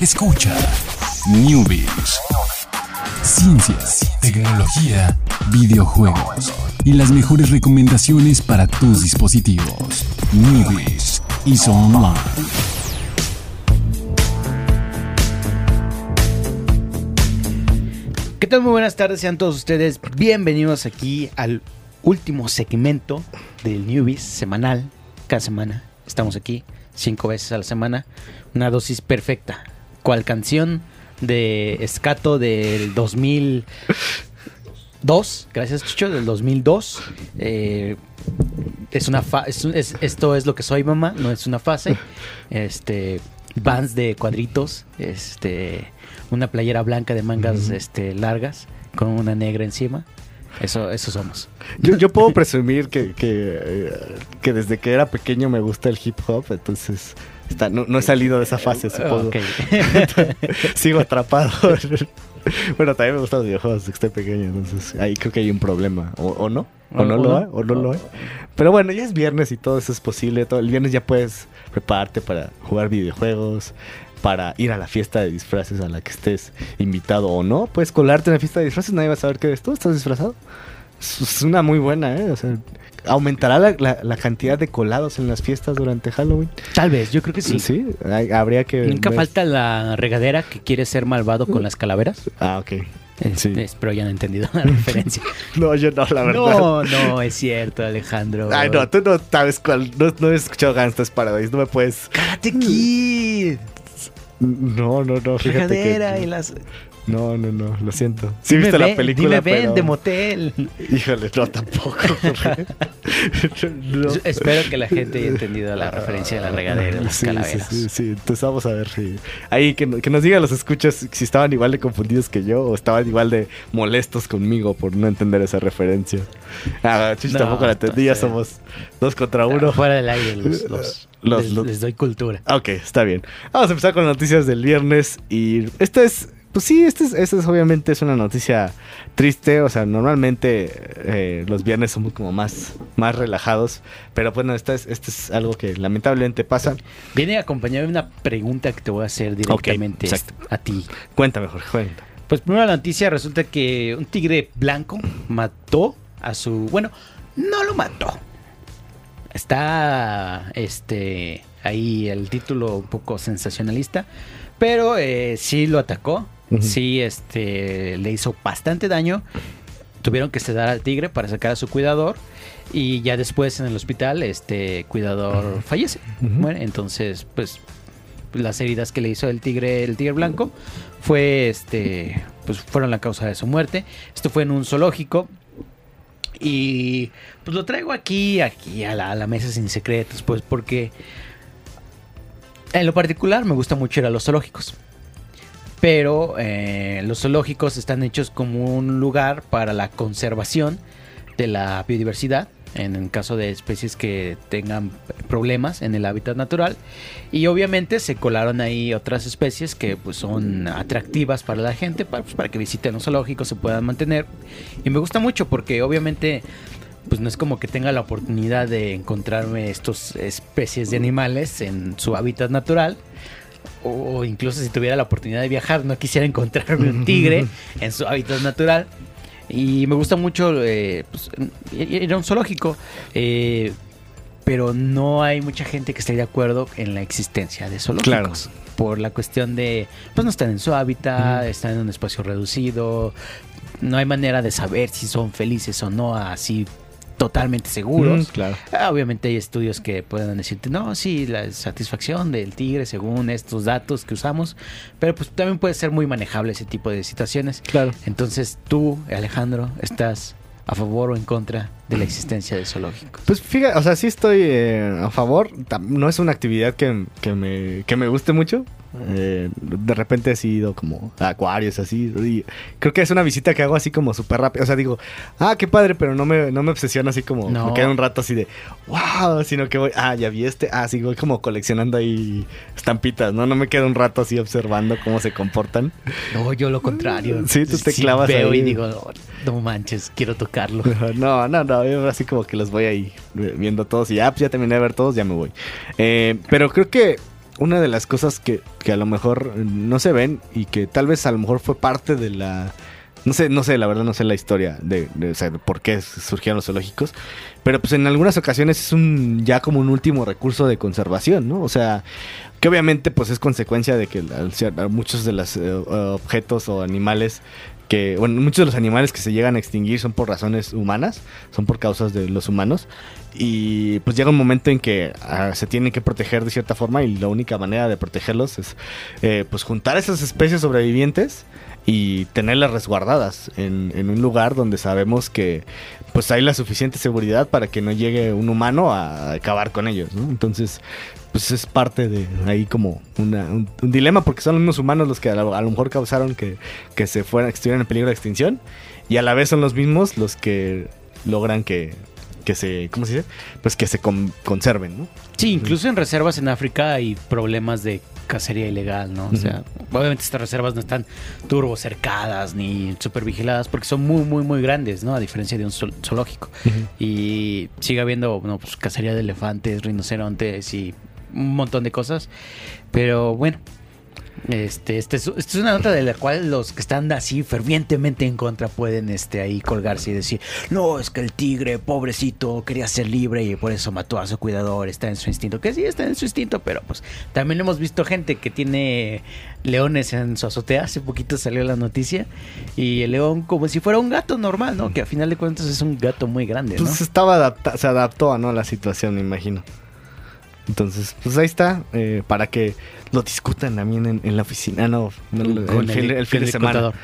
Escucha Newbies. Ciencias, tecnología, videojuegos y las mejores recomendaciones para tus dispositivos. Newbies y Online. ¿Qué tal? Muy buenas tardes, sean todos ustedes bienvenidos aquí al último segmento del Newbies semanal. Cada semana estamos aquí, cinco veces a la semana. Una dosis perfecta. ¿Cuál canción de Escato del 2002? Gracias, Chucho, del 2002. Eh, es una fa- es es- esto es lo que soy, mamá, no es una fase. Este, bands de cuadritos, este, una playera blanca de mangas este, largas con una negra encima. Eso, eso somos. Yo, yo puedo presumir que, que, eh, que desde que era pequeño me gusta el hip hop, entonces está, no, no he salido de esa fase, supongo. Ok. Sigo atrapado. bueno, también me gustan los videojuegos desde que estoy pequeño, entonces ahí creo que hay un problema. ¿O, o no? ¿O, no lo hay? ¿O no lo hay? Pero bueno, ya es viernes y todo eso es posible. Todo, el viernes ya puedes prepararte para jugar videojuegos, para ir a la fiesta de disfraces a la que estés invitado o no. Puedes colarte en la fiesta de disfraces, nadie va a saber que eres tú, estás disfrazado. Es una muy buena, ¿eh? O sea, aumentará la, la- la cantidad de colados en las fiestas durante Halloween. Tal vez, yo creo que sí. Sí, hay- habría que. Nunca ver- falta la regadera que quiere ser malvado con las calaveras. Ah, ok. Es- Sí. Espero hayan entendido la referencia. No, yo no, la verdad. no, no, es cierto, Alejandro. Ay, no, tú no sabes cuál. No, no he escuchado Gangsta's Paradise, no me puedes. Karate Kid. No, no, no, fíjate Regadera que. y las. No, no, no, lo siento. Sí, Dime viste ven- la película. Dime ven pero- de motel. Híjole, no, tampoco. No. Espero que la gente haya entendido la referencia de la regadera de las Sí, calaveras. Sí, sí, sí. Entonces vamos a ver si. Ahí que, no- que nos digan los escuchas si estaban igual de confundidos que yo o estaban igual de molestos conmigo por no entender esa referencia. Ah, Chuchi No, tampoco la entendí, ya somos dos contra uno. Fuera del aire los, los- Los- les, los- les doy cultura. Ok, está bien. Vamos a empezar con las noticias del viernes. Y esta es. Pues sí, esta es, esta es obviamente es una noticia triste. O sea, normalmente eh, los viernes somos como más, más relajados. Pero bueno, esta es, esta es algo que lamentablemente pasa. Viene acompañado de una pregunta que te voy a hacer directamente a ti. Cuéntame, Jorge, cuéntame. Pues primero la noticia resulta que un tigre blanco mató a su... Bueno, no lo mató. Está este ahí el título un poco sensacionalista, pero eh, sí lo atacó, Sí este le hizo bastante daño. Tuvieron que sedar al tigre para sacar a su cuidador y ya después en el hospital este cuidador fallece. Muere. entonces pues las heridas que le hizo el tigre el tigre blanco fue este pues fueron la causa de su muerte. Esto fue en un zoológico y pues lo traigo aquí, aquí a la, a la mesa sin secretos, pues porque en lo particular me gusta mucho ir a los zoológicos. Pero eh, los zoológicos están hechos como un lugar para la conservación de la biodiversidad, en el caso de especies que tengan problemas en el hábitat natural. Y obviamente se colaron ahí otras especies que pues, son atractivas para la gente, para, pues, para que visiten los zoológicos, se puedan mantener. Y me gusta mucho porque obviamente pues no es como que tenga la oportunidad de encontrarme estas especies de animales en su hábitat natural. O incluso si tuviera la oportunidad de viajar, no quisiera encontrarme un tigre en su hábitat natural. Y me gusta mucho eh, pues, ir a un zoológico. eh, pero no hay mucha gente que esté de acuerdo en la existencia de zoológicos. Por la cuestión de, pues no están en su hábitat, están en un espacio reducido, no hay manera de saber si son felices o no así totalmente seguros. Mm, claro. Ah, Obviamente hay estudios que puedan decirte, no, sí, la satisfacción del tigre según estos datos que usamos, pero pues también puede ser muy manejable ese tipo de situaciones. Claro. Entonces tú, Alejandro, estás a favor o en contra de la existencia de zoológicos. Pues fíjate, o sea, sí estoy eh, a favor. No es una actividad que, que me, que me guste mucho. Eh, de repente he ido como a acuarios así. Y creo que es una visita que hago así como súper rápido. O sea, digo, ah, qué padre, pero no me, no me obsesiona así como. No. Me queda un rato así de, wow, sino que voy, ah, ya vi este. Ah, sí, voy como coleccionando ahí estampitas, ¿no? No me quedo un rato así observando cómo se comportan. No, yo lo contrario. Sí, tú te clavas veo ahí. y digo, no, no manches, quiero tocarlo. No, no, no, yo así como que los voy ahí viendo todos y ya, pues ya terminé de ver todos, ya me voy. Eh, pero creo que una de las cosas que, que a lo mejor no se ven y que tal vez a lo mejor fue parte de la no sé, no sé, la verdad no sé la historia de, de, o sea, por qué surgieron los zoológicos. Pero pues en algunas ocasiones es un ya como un último recurso de conservación, ¿no? O sea, que obviamente pues es consecuencia de que muchos de los eh, objetos o animales que, bueno, muchos de los animales que se llegan a extinguir son por razones humanas, son por causas de los humanos. Y pues llega un momento en que ah, se tienen que proteger de cierta forma y la única manera de protegerlos es eh, pues juntar esas especies sobrevivientes y tenerlas resguardadas en, en un lugar donde sabemos que pues hay la suficiente seguridad para que no llegue un humano a acabar con ellos, ¿no? Entonces, pues es parte de ahí como una- un, dilema porque son los mismos humanos los que a lo, mejor causaron que, que se fueran, que estuvieran en peligro de extinción y a la vez son los mismos los que logran que, que se, ¿cómo se dice? Pues que se con- conserven, ¿no? Sí, incluso en reservas en África hay problemas de cacería ilegal, ¿no? O sea, obviamente estas reservas no están turbo cercadas ni super vigiladas porque son muy, muy, muy grandes, ¿no? A diferencia de un zool- zoológico. Y sigue habiendo, bueno, pues cacería de elefantes, rinocerontes y un montón de cosas. Pero bueno, este, este es, esta es una nota de la cual los que están así fervientemente en contra pueden este, ahí colgarse y decir, no, es que el tigre, pobrecito, quería ser libre y por eso mató a su cuidador, está en su instinto. Que sí, está en su instinto, pero pues también hemos visto gente que tiene leones en su azotea. Hace poquito salió la noticia y el león como si fuera un gato normal, ¿no? Que a final de cuentas es un gato muy grande, ¿no? Pues estaba adapta se adaptó ¿no? a la situación, me imagino. Entonces, pues ahí está, eh, para que lo discutan también en, en la oficina. No, no, el, fin, el fin de semana. contador.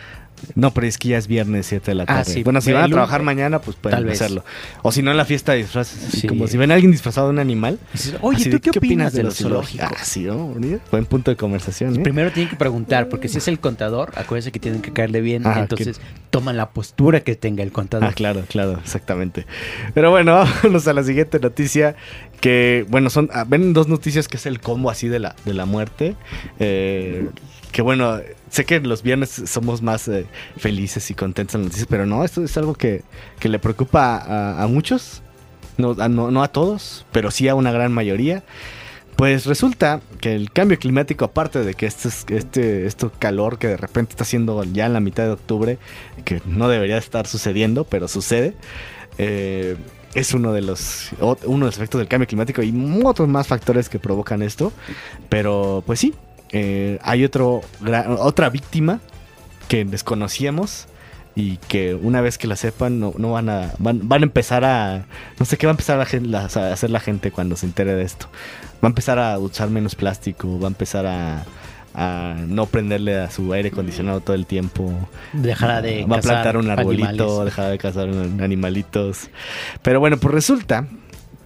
No, pero es que ya es viernes 7 de la Ah, tarde. sí, bueno, si van a trabajar mañana, pues pueden tal vez. hacerlo. O si no, en la fiesta de disfraces. Sí. Como si ven a alguien disfrazado de un animal. Oye, ¿tú de, qué, opinas de los zoológicos? Ah, sí, ¿no? Buen punto de conversación, ¿eh? Primero tienen que preguntar, porque si es el contador, acuérdense que tienen que caerle bien, Ah, entonces toman la postura que tenga el contador. Ah, claro, claro, exactamente. Pero bueno, vámonos a la siguiente noticia. Que, bueno, son. ah, ven dos noticias que es el combo así de la, de la muerte. Eh, que bueno, sé que los viernes somos más eh, felices y contentos en las noticias, pero no, esto es algo que, que le preocupa a, muchos. No a, no, a todos, pero sí a una gran mayoría. Pues resulta que el cambio climático, aparte de que este, es- este, esto calor que de repente está haciendo ya en la mitad de octubre, que no debería estar sucediendo, pero sucede, eh, es uno de los uno de los efectos del cambio climático y otros más factores que provocan esto. Pero pues sí, eh, hay otro otra víctima que desconocíamos y que una vez que la sepan no, no van a van, van a empezar a no sé qué va a empezar a, la- a hacer la gente cuando se entere de esto. Va a empezar a usar menos plástico va a empezar a, a no prenderle a su aire acondicionado todo el tiempo. Dejará de va a plantar un arbolito animales. dejará de cazar animalitos. Pero bueno pues resulta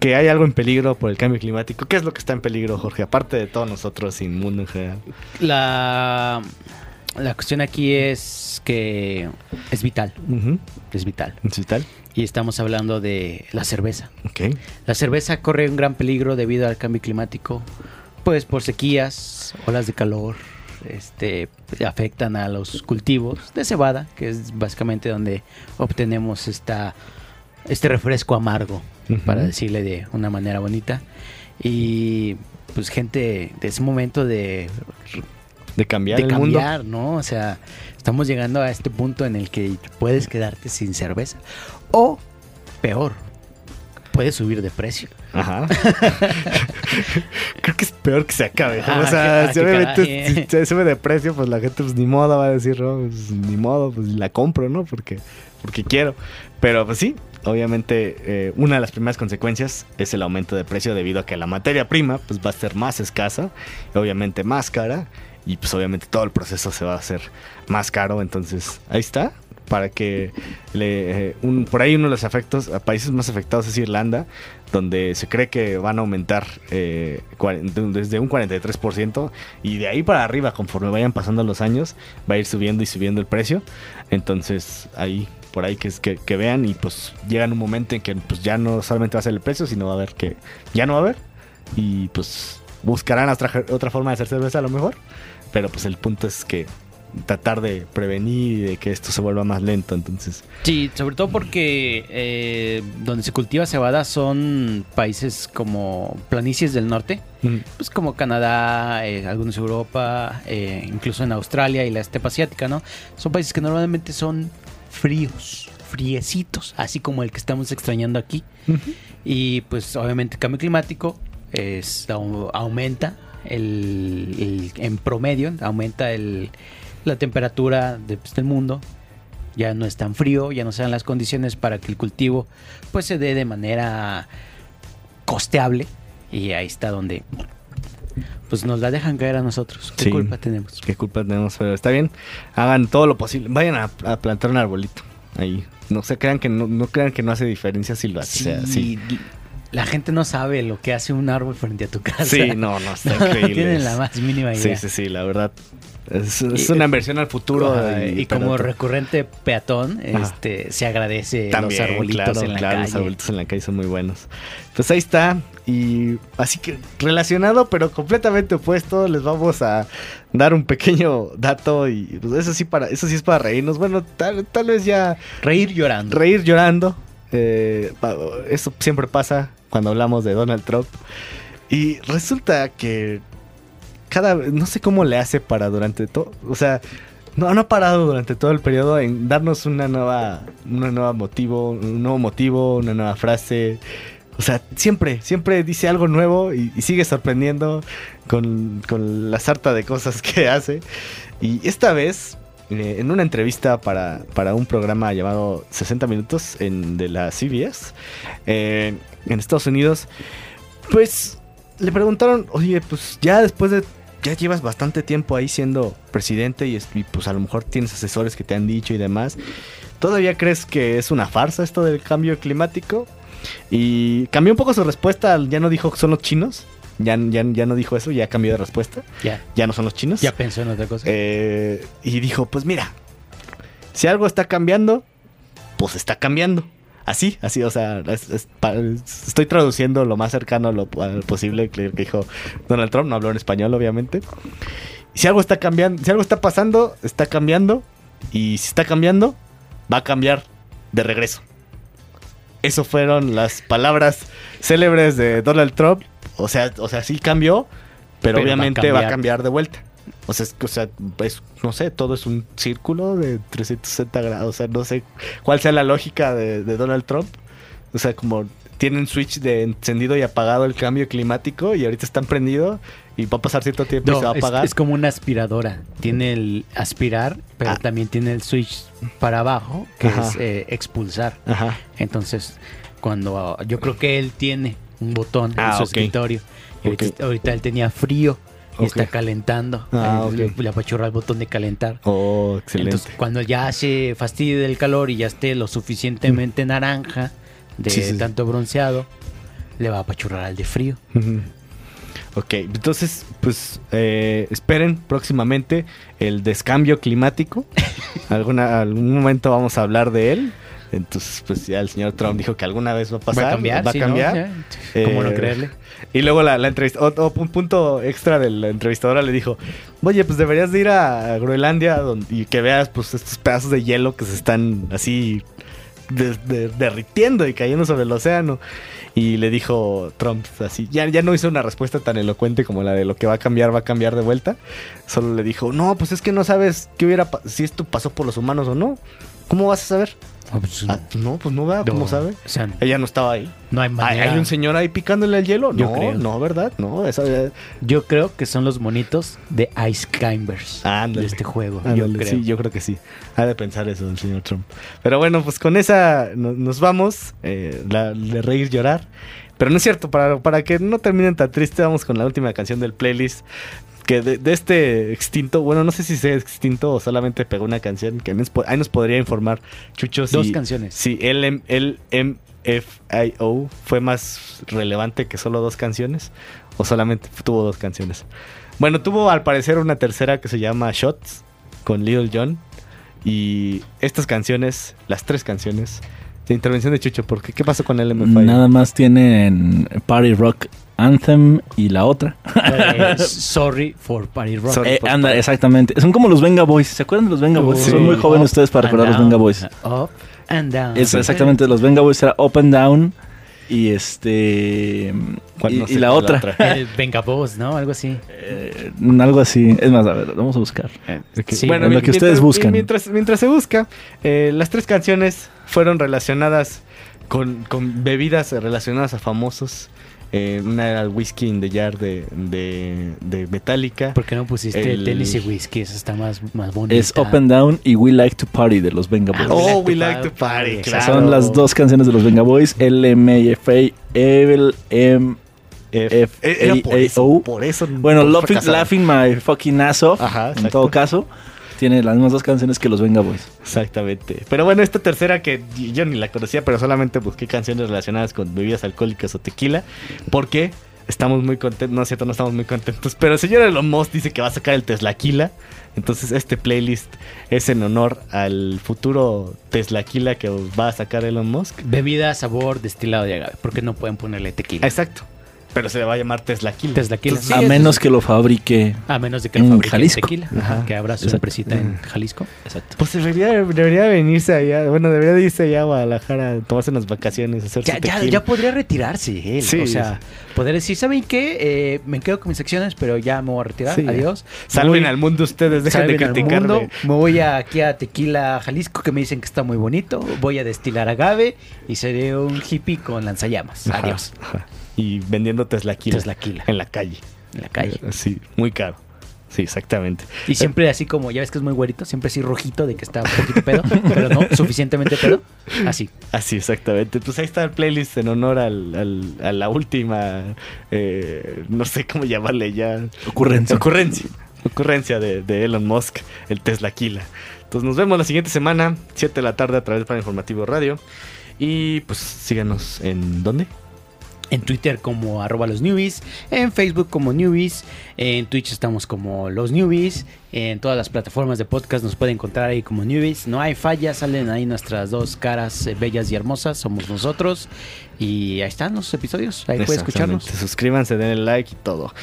que hay algo en peligro por el cambio climático ¿qué es lo que está en peligro Jorge? aparte de todos nosotros y mundo en general La, la cuestión aquí es que es vital, es vital. ¿Sí tal? Y estamos hablando de la cerveza. La cerveza corre un gran peligro debido al cambio climático, pues por sequías, olas de calor, este, afectan a los cultivos de cebada, que es básicamente donde obtenemos esta, este refresco amargo, para decirle de una manera bonita. Y pues gente de ese momento de, de cambiar de el mundo cambiar, ¿no? O sea, estamos llegando a este punto en el que puedes quedarte sin cerveza. O, peor, puedes subir de precio. Ajá. Creo que es peor que se acabe. ¿no? Ah, o sea, qué- si obviamente si se sube de precio, pues la gente pues ni modo va a decir, no, pues, ni modo, pues la compro, ¿no? Porque, porque quiero. Pero pues sí, obviamente eh, una de las primeras consecuencias es el aumento de precio debido a que la materia prima pues va a ser más escasa, obviamente más cara y pues obviamente todo el proceso se va a hacer más caro. Entonces ahí está. Para que le, eh, por ahí uno de los efectos, a países más afectados es Irlanda, donde se cree que van a aumentar eh, desde un 43% y de ahí para arriba, conforme vayan pasando los años, va a ir subiendo y subiendo el precio. Entonces ahí, por ahí que, es- que, que vean y pues llega un momento en que pues ya no solamente va a ser el precio, sino va a haber que ya no va a haber y pues buscarán otra, otra forma de hacer cerveza a lo mejor. Pero pues el punto es que tratar de prevenir y de que esto se vuelva más lento. Entonces, Sí, sobre todo porque eh, donde se cultiva cebada son países como planicies del norte, pues como Canadá, eh, algunos Europa, eh, incluso en Australia y la estepa asiática, ¿no? Son países que normalmente son fríos, friecitos, así como el que estamos extrañando aquí. Y pues obviamente el cambio climático es, au- aumenta el, el- en promedio, aumenta el, la temperatura de- pues, del mundo. Ya no es tan frío, ya no se dan las condiciones para que el cultivo pues se dé de manera costeable. Y ahí está donde pues nos la dejan caer a nosotros. ¿Qué Sí. culpa tenemos? qué culpa tenemos, pero está bien. Hagan todo lo posible. Vayan a, a plantar un arbolito ahí. No se crean que no, no crean que no hace diferencia si lo hace. o sea, sí. La gente no sabe lo que hace un árbol frente a tu casa. Sí, no, no, está No increíble. tienen la más mínima Sí, idea. sí, sí, la verdad. Es, una inversión al futuro. Y, como recurrente peatón, Ajá. este se agradece También, los arbolitos claro, en la claro, calle. los arbolitos en la calle son muy buenos. Pues ahí está. Y así que relacionado, pero completamente opuesto, les vamos a dar un pequeño dato. Y pues eso sí, para, eso sí es para reírnos. Bueno, tal, tal vez ya Reír llorando. reír llorando. eh, eso siempre pasa cuando hablamos de Donald Trump. Y resulta que cada vez, no sé cómo le hace para durante todo, o sea, no, ha parado durante todo el periodo en darnos una nueva, una nueva motivo, un nuevo motivo, una nueva frase. O sea, siempre, siempre dice algo nuevo y, y sigue sorprendiendo con, con la sarta de cosas que hace. Y esta vez, en una entrevista para, para un programa llamado 60 Minutos en, de la CBS, eh, en Estados Unidos, pues le preguntaron, oye, pues ya después de, ya llevas bastante tiempo ahí siendo presidente y, y, pues a lo mejor tienes asesores que te han dicho y demás, ¿todavía crees que es una farsa esto del cambio climático? Y cambió un poco su respuesta, ya no dijo que son los chinos, ya, ya, ya no dijo eso, ya cambió de respuesta, Ya, ya no son los chinos. ya pensó en otra cosa. Eh, y dijo, pues mira, si algo está cambiando, pues está cambiando. Así, así, o sea, es- es pa- es- estoy traduciendo lo más cercano a lo, a posible que, que dijo Donald Trump, no habló en español, obviamente. Si algo está cambiando, si algo está pasando, está cambiando. Y si está cambiando, va a cambiar de regreso. Eso fueron las palabras célebres de Donald Trump. O sea, o sea, sí cambió, pero, Pero va a obviamente va a cambiar. de vuelta. O sea, es, o sea, es- no sé, todo es un círculo de 360 grados. O sea, no sé cuál sea la lógica de, de Donald Trump. O sea, como tienen switch de encendido y apagado el cambio climático y ahorita están prendido y va a pasar cierto tiempo y se va No, a es, apagar. es como una aspiradora. Tiene el aspirar, pero Ah. también tiene el switch para abajo, que Ajá. es eh, expulsar. Ajá. Entonces, cuando yo creo que él tiene un botón Ah, en su escritorio, ahorita, él tenía frío y está calentando. Ah, le-. Le apachurra el botón de calentar. Oh, excelente. Entonces, cuando ya hace fastidio del calor y ya esté lo suficientemente naranja, de Sí, sí, sí. tanto bronceado, le va a apachurrar al de frío. Ok, entonces, pues eh, esperen próximamente el descambio climático. Alguna, algún momento vamos a hablar de él. Entonces, pues ya el señor Trump dijo que alguna vez va a pasar. va a cambiar, Va a sí, ¿no? cambiar. ¿Cómo no Eh, creerle? Y luego la, la entrevista, otro un punto extra de la entrevistadora le dijo, oye, pues deberías de ir a Groenlandia donde- y que veas pues estos pedazos de hielo que se están así de- de- derritiendo y cayendo sobre el océano. Y le dijo Trump así, ya, ya no hizo una respuesta tan elocuente como la de lo que va a cambiar, va a cambiar de vuelta. Solo le dijo, no, pues es que no sabes qué hubiera si esto pasó por los humanos o no. ¿Cómo vas a saber? Ah, pues, "Ah, no, pues no vea, ¿cómo sabe? O sea, Ella no estaba ahí. no hay ¿Hay, manera. hay un señor ahí picándole el hielo? Yo no, creo. no, ¿verdad? No, eh, Yo creo que son los monitos de Ice Climbers Ándale. de este juego. yo creo. Sí, yo creo que sí. Ha de pensar eso el señor Trump. Pero bueno, pues con esa no- nos vamos. eh, la, de reír, llorar. Pero no es cierto, para, para que no terminen tan triste, vamos con la última canción del playlist. Que de, de este extinto, bueno, no sé si sea extinto o solamente pegó una canción, que ahí nos podría informar Chucho. Dos si- canciones. Si el, M- el MFIO fue más relevante que solo dos canciones, o solamente tuvo dos canciones. Bueno, tuvo al parecer una tercera que se llama Shots con Little John. Y estas canciones, las tres canciones, de intervención de Chucho, porque ¿qué pasó con el MFIO? Nada más tienen Party Rock Anthem y la otra. Eh, sorry for Party Rock. Sorry. Eh, anda, exactamente. Son como los Venga Boys. ¿Se acuerdan de los Venga Boys? Sí. Son muy jóvenes ustedes para recordar los Venga Boys. Up and down. Es exactamente, los Venga Boys era Up and Down y este ¿Cuál y, no sé y la otra, El Venga Boss, ¿no? Algo así. Eh, algo así. Es más, a ver, vamos a buscar. Sí, bueno, en lo que ustedes mientras- buscan. Mientras, mientras se busca, eh, las tres canciones fueron relacionadas con, con bebidas relacionadas a famosos. Eh, una era el Whiskey in the Jar de, de, de Metallica. ¿Por qué no pusiste El- tenis y whisky? Eso está más, más bonito. Es Up and Down y We Like to Party de los Venga Boys. Ah, Oh, We We Like Like to to Party, Party. claro. Son las dos canciones de los Venga Boys, LMFA, Evil M. F, F- Eh, era por A- eso, A- O. por eso. Bueno, laughing, laughing My Fucking Ass Off, Ajá, en todo caso, tiene las mismas dos canciones que los Venga Boys. Exactamente. Pero bueno, esta tercera que yo ni la conocía, pero solamente busqué canciones relacionadas con bebidas alcohólicas o tequila. Porque estamos muy contentos. No es cierto, no estamos muy contentos. Pero el señor Elon Musk dice que va a sacar el Teslaquila. Entonces este playlist es en honor al futuro Teslaquila que va a sacar Elon Musk. Bebida, sabor, destilado de agave. Porque no pueden ponerle tequila. Exacto. Pero se le va a llamar Teslaquila. Teslaquila. Entonces, Sí, a menos que lo fabrique. A menos de que en lo fabriquen Jalisco. tequila. Ajá. Que abra su Exacto. empresita en Jalisco. Exacto. Pues debería, debería venirse allá. Bueno, debería de irse allá a Guadalajara, tomarse unas vacaciones, hacer Ya, su ya, tequila. ya podría retirarse él. Sí, o sea, poder decir, ¿saben qué? Eh, me quedo con mis secciones, pero ya me voy a retirar. Sí. Adiós. Salven Voy- al mundo ustedes, dejen de salven al criticarme. mundo. Me voy a- aquí a Tequila, Jalisco, que me dicen que está muy bonito. Voy a destilar agave y seré un hippie con lanzallamas. Ajá, Adiós. ajá. Y vendiendo Teslaquila. Teslaquila. En la calle. En la calle. Sí, muy caro. Sí, exactamente. Y siempre así como, ya ves que es muy güerito, siempre así rojito de que está un poquito pedo, pero no suficientemente pedo. Así. Así, exactamente. Pues ahí está el playlist en honor al, al- a la última, eh, no sé cómo llamarle ya. Ocurrencia. Ocurrencia. Ocurrencia de, de Elon Musk, el Teslaquila. Entonces nos vemos la siguiente semana, 7 de la tarde a través del Plan Informativo Radio. Y pues síganos en dónde? En Twitter como arroba los newbies, en Facebook como newbies, en Twitch estamos como los newbies, en todas las plataformas de podcast nos pueden encontrar ahí como newbies. No hay fallas, salen ahí nuestras dos caras eh, bellas y hermosas, somos nosotros. Y ahí están los episodios, ahí pueden escucharnos. Suscríbanse, denle like y todo.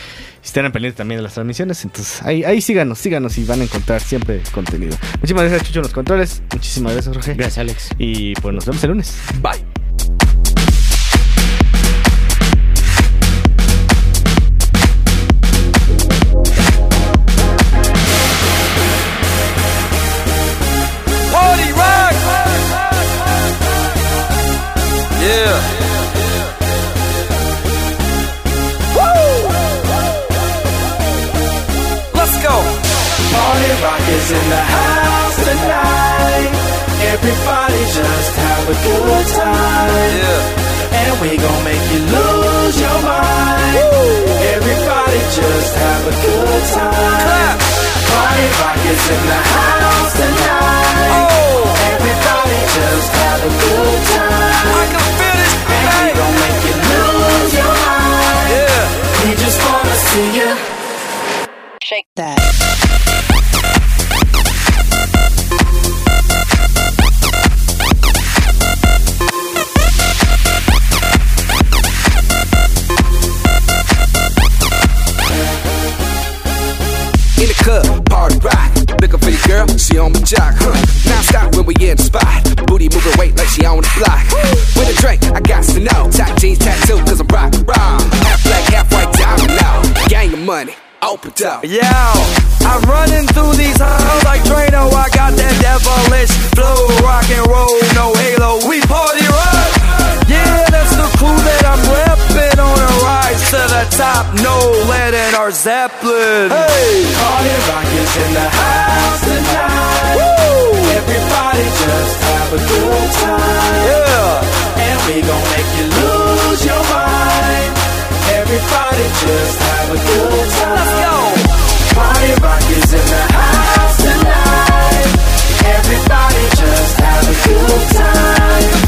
Y estén pendientes también de las transmisiones. Entonces, ahí, ahí síganos, síganos y van a encontrar siempre contenido. Muchísimas gracias, Chucho, en los controles. Muchísimas gracias, Jorge. Gracias Alex. Y pues nos vemos el lunes. Bye. Good time. Yeah. And we gon' make you lose your mind. Everybody just have a good time. Party rock is in the house tonight. Oh! Everybody just top. No lead in our Zeppelin. Hey, Party rock is in the house tonight. Everybody just have a good time. yeah. And we gon' make you lose your mind. Everybody just have a good time. Let's go. Party rock is in the house tonight. Everybody just have a good time.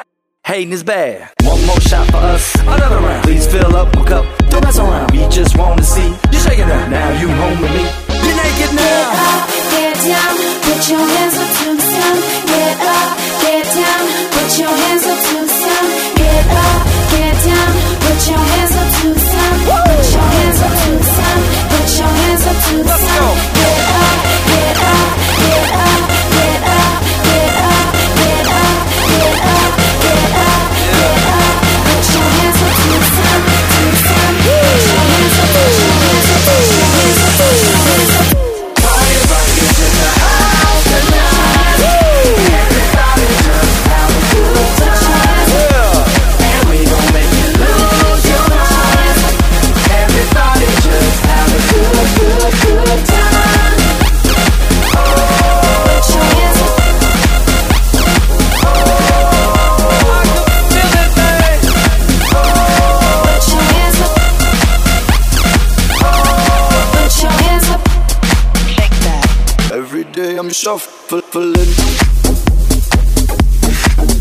Hating is bad. One more shot for us, another round. Please fill up my cup, don't mess around. We just wanna see you shaking that. Now you home with me. You're naked now. Get up, get down, put your hands up to the sun. Get up, get down, put your hands up to the sun. Get up, get down, put your hands up to the sun. Put your hands up to the sun. Put your hands up to the sun. go. Get up, get up, shuffling.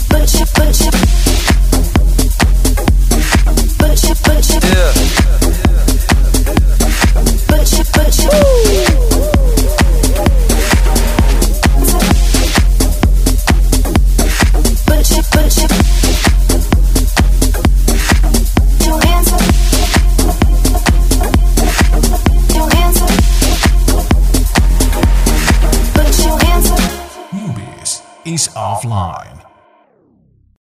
Put your, put your.